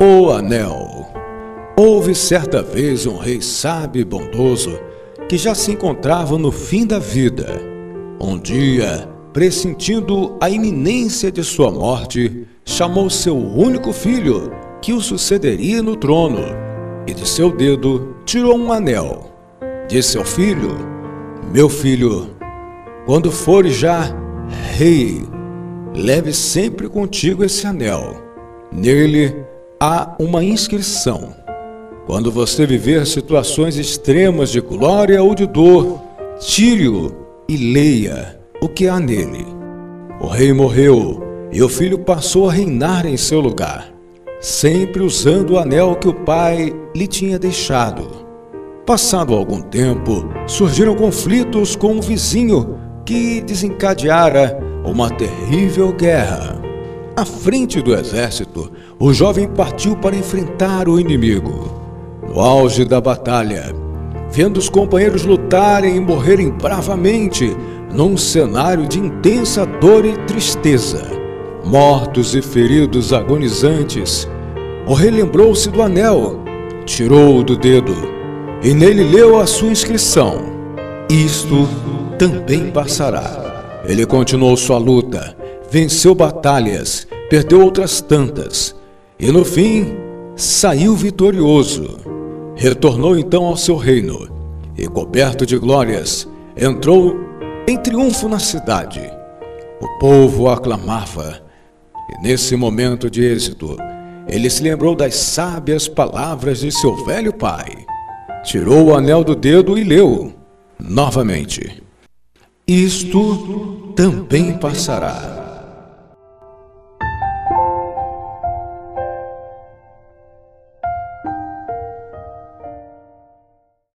O Anel Houve certa vez um rei sábio e bondoso que já se encontrava no fim da vida. Um dia, pressentindo a iminência de sua morte, chamou seu único filho, que o sucederia no trono, e de seu dedo tirou um anel. Disse ao filho: Meu filho, quando fores já rei, leve sempre contigo esse anel. Nele há uma inscrição. Quando você viver situações extremas de glória ou de dor, tire-o e leia o que há nele. O rei morreu e o filho passou a reinar em seu lugar, sempre usando o anel que o pai lhe tinha deixado. Passado algum tempo, surgiram conflitos com um vizinho que desencadeara uma terrível guerra. À frente do exército, o jovem partiu para enfrentar o inimigo. No auge da batalha, vendo os companheiros lutarem e morrerem bravamente, num cenário de intensa dor e tristeza, mortos e feridos agonizantes, o rei lembrou-se do anel, tirou-o do dedo e nele leu a sua inscrição: Isto também passará. Ele continuou sua luta, venceu batalhas, perdeu outras tantas e no fim saiu vitorioso. Retornou então ao seu reino e, coberto de glórias, entrou em triunfo na cidade. O povo o aclamava e, nesse momento de êxito, ele se lembrou das sábias palavras de seu velho pai. Tirou o anel do dedo e leu novamente: Isto também passará.